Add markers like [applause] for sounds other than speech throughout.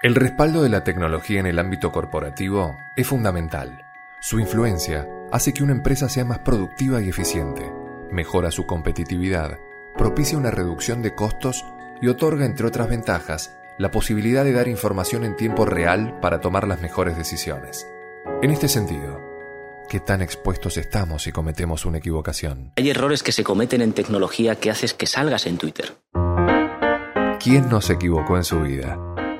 El respaldo de la tecnología en el ámbito corporativo es fundamental. Su influencia hace que una empresa sea más productiva y eficiente, mejora su competitividad, propicia una reducción de costos y otorga, entre otras ventajas, la posibilidad de dar información en tiempo real para tomar las mejores decisiones. En este sentido, ¿qué tan expuestos estamos si cometemos una equivocación? Hay errores que se cometen en tecnología que haces que salgas en Twitter. ¿Quién no se equivocó en su vida?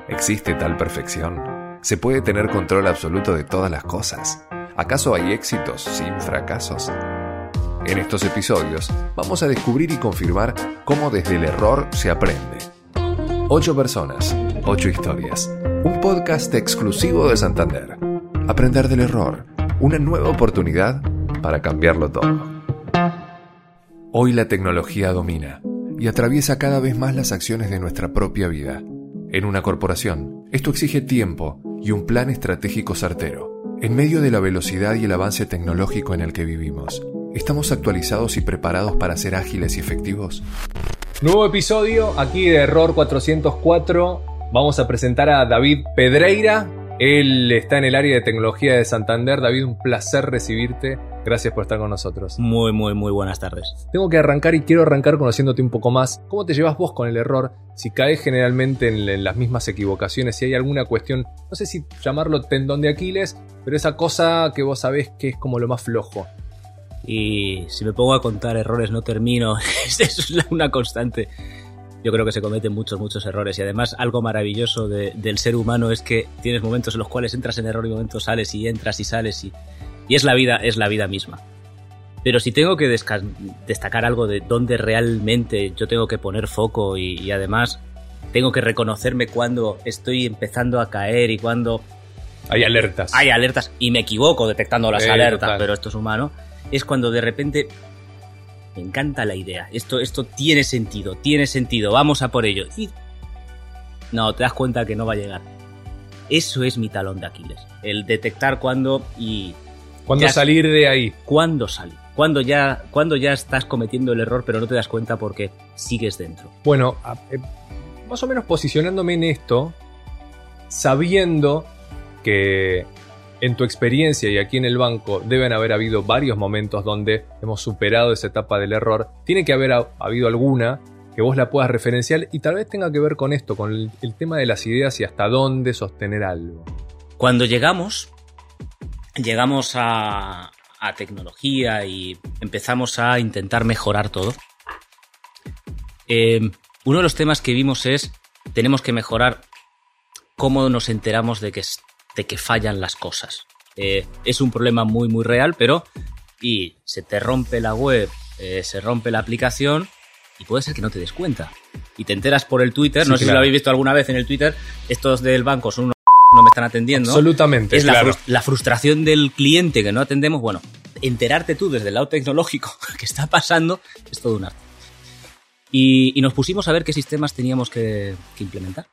¿Existe tal perfección? ¿Se puede tener control absoluto de todas las cosas? ¿Acaso hay éxitos sin fracasos? En estos episodios vamos a descubrir y confirmar cómo desde el error se aprende. Ocho personas, ocho historias. Un podcast exclusivo de Santander. Aprender del error. Una nueva oportunidad para cambiarlo todo. Hoy la tecnología domina y atraviesa cada vez más las acciones de nuestra propia vida. En una corporación, esto exige tiempo y un plan estratégico certero. En medio de la velocidad y el avance tecnológico en el que vivimos, ¿estamos actualizados y preparados para ser ágiles y efectivos? Nuevo episodio aquí de Error 404. Vamos a presentar a David Pedreira. Él está en el área de tecnología de Santander. David, un placer recibirte. Gracias por estar con nosotros. Muy, muy, muy buenas tardes. Tengo que arrancar y quiero arrancar conociéndote un poco más. ¿Cómo te llevas vos con el error? Si caes generalmente en, las mismas equivocaciones, si hay alguna cuestión, no sé si llamarlo tendón de Aquiles, pero esa cosa que vos sabés que es como lo más flojo. Y si me pongo a contar errores no termino. [laughs] Eso es una constante. Yo creo que se cometen muchos, muchos errores. Y además algo maravilloso del ser humano es que tienes momentos en los cuales entras en error y momentos sales y entras y sales y y es la vida, es la vida misma. Pero si tengo que destacar algo de dónde realmente yo tengo que poner foco y, además tengo que reconocerme cuando estoy empezando a caer y cuando... Hay alertas. Hay alertas y me equivoco detectando las alertas, pero esto es humano. Es cuando de repente me encanta la idea. Esto, esto tiene sentido, tiene sentido, vamos a por ello. Y no, te das cuenta que no va a llegar. Eso es mi talón de Aquiles. El detectar cuando y ¿Cuándo salir de ahí? ¿Cuándo salir? Cuando ya, cuando ya estás cometiendo el error pero no te das cuenta porque sigues dentro. Bueno, eh, más o menos posicionándome en esto, sabiendo que en tu experiencia y aquí en el banco deben haber habido varios momentos donde hemos superado esa etapa del error, tiene que haber habido alguna que vos la puedas referenciar y tal vez tenga que ver con esto, con el tema de las ideas y hasta dónde sostener algo. Cuando llegamos llegamos a, tecnología y empezamos a intentar mejorar todo, eh, uno de los temas que vimos es, tenemos que mejorar cómo nos enteramos de que, de que fallan las cosas. Eh, es un problema muy, muy real, pero y se te rompe la web, eh, se rompe la aplicación y puede ser que no te des cuenta. Y te enteras por el Twitter, no sé si lo habéis visto alguna vez en el Twitter, estos del banco son unos no me están atendiendo. Absolutamente. Es la, frustración del cliente que no atendemos. Bueno, enterarte tú desde el lado tecnológico [laughs] que está pasando es todo un arte. Y, nos pusimos a ver qué sistemas teníamos que, implementar.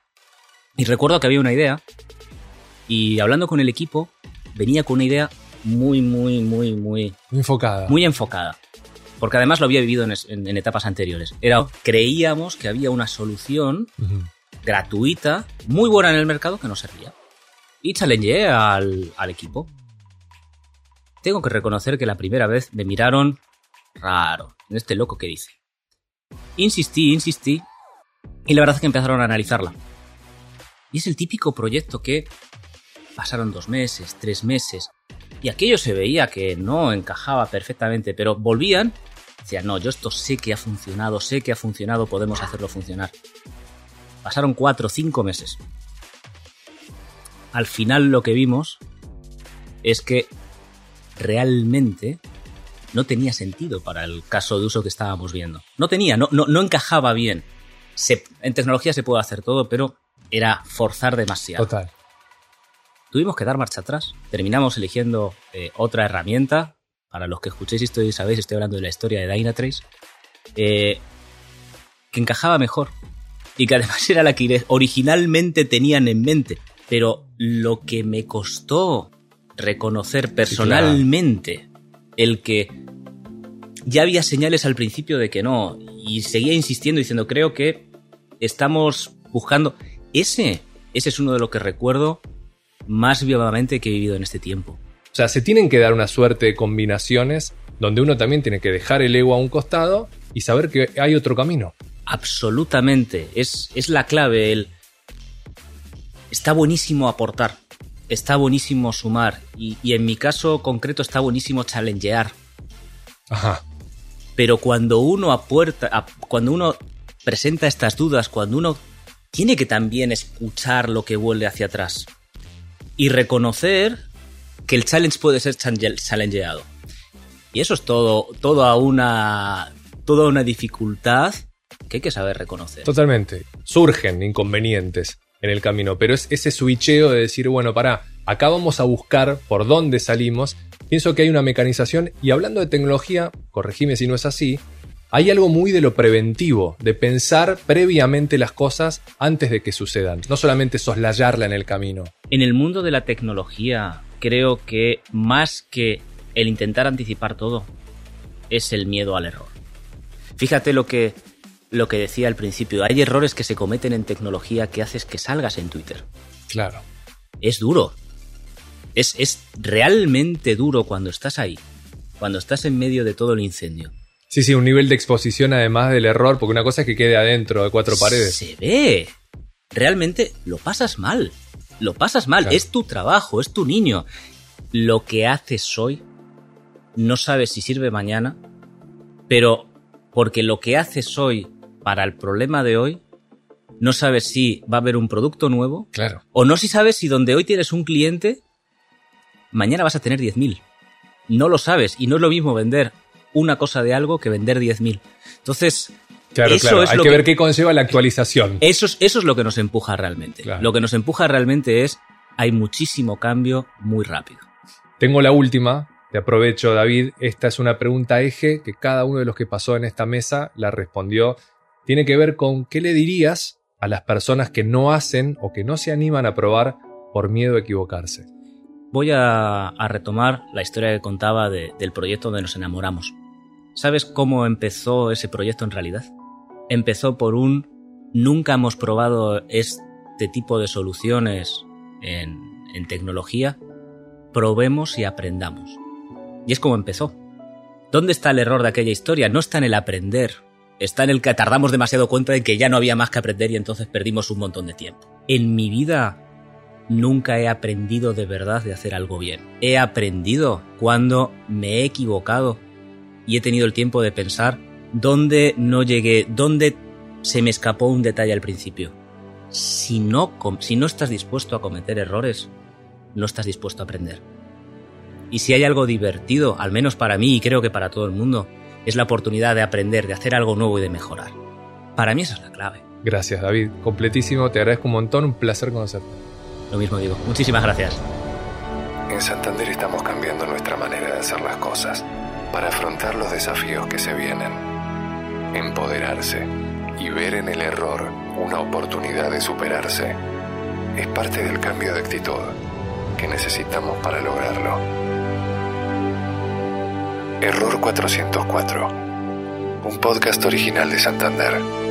Y recuerdo que había una idea y hablando con el equipo venía con una idea muy, muy, muy, muy... enfocada. Muy enfocada. Porque además lo había vivido en, etapas anteriores. Era, creíamos que había una solución gratuita, muy buena en el mercado, que no servía y challengeé al, al equipo. Tengo que reconocer que la primera vez me miraron raro, en este loco que dice. Insistí, insistí, y la verdad es que empezaron a analizarla. Y es el típico proyecto que pasaron dos meses, tres meses, y aquello se veía que no encajaba perfectamente, pero volvían, decían, no, yo esto sé que ha funcionado, sé que ha funcionado, podemos hacerlo funcionar. Pasaron cuatro cinco meses al final lo que vimos es que realmente no tenía sentido para el caso de uso que estábamos viendo. No tenía, no, no, encajaba bien. en tecnología se puede hacer todo, pero era forzar demasiado. Total. Tuvimos que dar marcha atrás. Terminamos eligiendo eh, otra herramienta. Para los que escuchéis esto y sabéis, estoy hablando de la historia de Dynatrace. Eh, que encajaba mejor. Y que además era la que originalmente tenían en mente pero lo que me costó reconocer personalmente el que ya había señales al principio de que no, y seguía insistiendo diciendo, creo que estamos buscando ese, ese es uno de los que recuerdo más vivamente que he vivido en este tiempo. O sea, se tienen que dar una suerte de combinaciones donde uno también tiene que dejar el ego a un costado y saber que hay otro camino. Absolutamente, es, es la clave. El... Está buenísimo aportar, está buenísimo sumar y, y en mi caso concreto está buenísimo challengear. Ajá. Pero cuando uno apuerta, cuando uno presenta estas dudas, cuando uno tiene que también escuchar lo que vuelve hacia atrás y reconocer que el challenge puede ser challengeado. Y eso es todo, toda una, toda una dificultad que hay que saber reconocer. Totalmente. Surgen inconvenientes en el camino, pero es ese switcheo de decir, bueno, para, acá vamos a buscar por dónde salimos. Pienso que hay una mecanización y hablando de tecnología, corregime si no es así, hay algo muy de lo preventivo, de pensar previamente las cosas antes de que sucedan, no solamente soslayarla en el camino. En el mundo de la tecnología, creo que más que el intentar anticipar todo, es el miedo al error. Fíjate lo que, lo que decía al principio, hay errores que se cometen en tecnología que haces que salgas en Twitter. Claro. Es duro. Es, es realmente duro cuando estás ahí, cuando estás en medio de todo el incendio Sí, sí, un nivel de exposición además del error, porque una cosa es que quede adentro de cuatro paredes. Se ve. Realmente lo pasas mal. Lo pasas mal. Es tu trabajo, es tu niño. Lo que haces hoy no sabes si sirve mañana, pero porque lo que haces hoy para el problema de hoy, no sabes si va a haber un producto nuevo. Claro. O no si sabes si donde hoy tienes un cliente, mañana vas a tener 10.000. No lo sabes. Y no es lo mismo vender una cosa de algo que vender 10.000. Entonces, Claro, eso claro. es Hay lo que, ver qué conlleva la actualización. Eso es, eso es lo que nos empuja realmente. Claro. Lo que nos empuja realmente es hay muchísimo cambio muy rápido. Tengo la última, te aprovecho David, esta es una pregunta eje que cada uno de los que pasó en esta mesa la respondió. Tiene que ver con qué le dirías a las personas que no hacen o que no se animan a probar por miedo a equivocarse. Voy a, retomar la historia que contaba de- del proyecto donde nos enamoramos. ¿Sabes cómo empezó ese proyecto en realidad? Empezó por un nunca hemos probado este tipo de soluciones en, en tecnología, probemos y aprendamos. Y es como empezó. ¿Dónde está el error de aquella historia? No está en el aprender, está en el que tardamos demasiado cuenta de que ya no había más que aprender y entonces perdimos un montón de tiempo. En mi vida nunca he aprendido de verdad de hacer algo bien. He aprendido cuando me he equivocado y he tenido el tiempo de pensar dónde no llegué, dónde se me escapó un detalle al principio. Si no, si no estás dispuesto a cometer errores, no estás dispuesto a aprender. Y si hay algo divertido, al menos para mí y creo que para todo el mundo, es la oportunidad de aprender, de hacer algo nuevo y de mejorar. Para mí esa es la clave. Gracias David, completísimo, te agradezco un montón, un placer conocerte. Lo mismo digo. Muchísimas gracias. En Santander estamos cambiando nuestra manera de hacer las cosas para afrontar los desafíos que se vienen. Empoderarse y ver en el error una oportunidad de superarse es parte del cambio de actitud que necesitamos para lograrlo. Error 404, un podcast original de Santander.